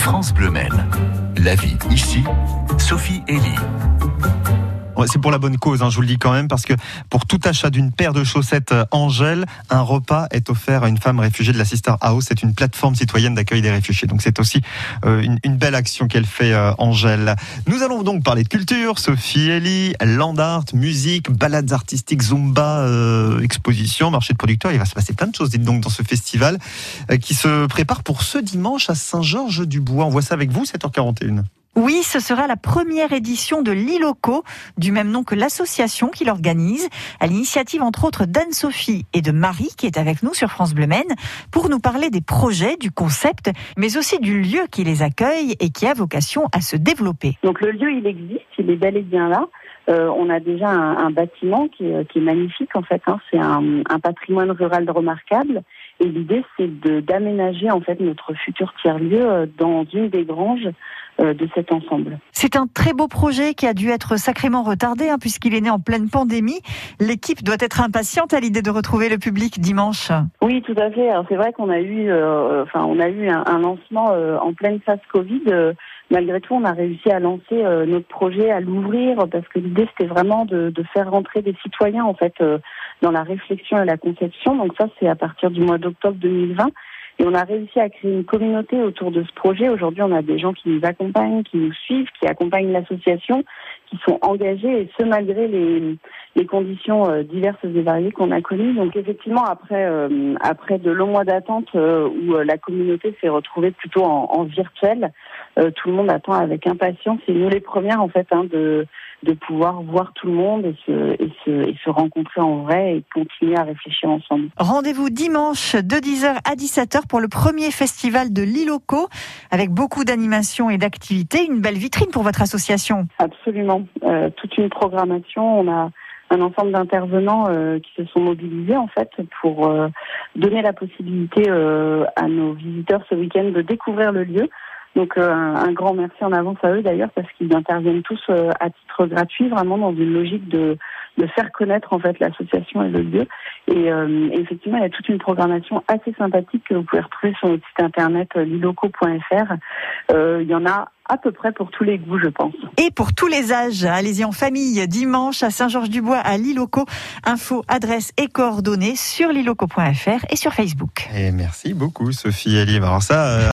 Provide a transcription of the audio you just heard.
France Bleu Maine. La vie ici, Sophie Elie. C'est pour la bonne cause, hein, je vous le dis quand même, parce que pour tout achat d'une paire de chaussettes euh, Angèle, un repas est offert à une femme réfugiée de la Sister House. C'est une plateforme citoyenne d'accueil des réfugiés. Donc c'est aussi euh, une, belle action qu'elle fait, euh, Angèle. Nous allons donc parler de culture, Sophie Elie, land art, musique, balades artistiques, zumba, exposition, marché de producteurs. Il va se passer plein de choses, dites donc, dans ce festival qui se prépare pour ce dimanche à Saint-Georges-du-Bois. On voit ça avec vous, 7h41. Oui, ce sera la première édition de l'ILOCO, du même nom que l'association qui l'organise, à l'initiative entre autres d'Anne-Sophie et de Marie, qui est avec nous sur France Bleu Maine, pour nous parler des projets, du concept, mais aussi du lieu qui les accueille et qui a vocation à se développer. Donc le lieu, il existe, il est bel et bien là. Euh, on a déjà un, bâtiment qui est, qui est, magnifique en fait. Hein. C'est un, patrimoine rural remarquable. Et l'idée, c'est d'aménager en fait notre futur tiers-lieu euh, dans une des granges euh, de cet ensemble. C'est un très beau projet qui a dû être sacrément retardé hein, puisqu'il est né en pleine pandémie. L'équipe doit être impatiente à l'idée de retrouver le public dimanche. Oui, tout à fait. C'est vrai qu'on a eu, euh, enfin, on a eu un, un lancement euh, en pleine phase Covid. malgré tout, on a réussi à lancer notre projet, à l'ouvrir parce que l'idée c'était vraiment de, de, faire rentrer des citoyens en fait dans la réflexion et la conception. Donc ça, c'est à partir du mois d'octobre 2020. Et on a réussi à créer une communauté autour de ce projet. Aujourd'hui, on a des gens qui nous accompagnent, qui nous suivent, qui accompagnent l'association, qui sont engagés, et ce malgré les, les conditions euh, diverses et variées qu'on a connues. Donc effectivement, après, euh, après de longs mois d'attente euh, où la communauté s'est retrouvée plutôt en, en virtuel, tout le monde attend avec impatience. Et nous les premières, en fait, hein, de de pouvoir voir tout le monde et se, et, se, et se rencontrer en vrai et continuer à réfléchir ensemble. Rendez-vous dimanche de 10h à 17h pour le premier festival de l'ILOCO avec beaucoup d'animations et d'activités. Une belle vitrine pour votre association. Absolument. Euh, toute une programmation. On a un ensemble d'intervenants euh, qui se sont mobilisés en fait pour euh, donner la possibilité à nos visiteurs ce week-end de découvrir le lieu. Donc un grand merci en avance à eux d'ailleurs parce qu'ils interviennent tous à titre gratuit, vraiment dans une logique de, de faire connaître en fait l'association et le lieu. Et, euh, et, effectivement, il y a toute une programmation assez sympathique que vous pouvez retrouver sur notre site internet liloco.fr. il y en a à peu près pour tous les goûts, je pense. Et pour tous les âges, allez-y en famille, dimanche à Saint-Georges-du-Bois, à Liloco. Info, adresse et coordonnées sur liloco.fr et sur Facebook. Et merci beaucoup, Sophie Elive. Alors ça,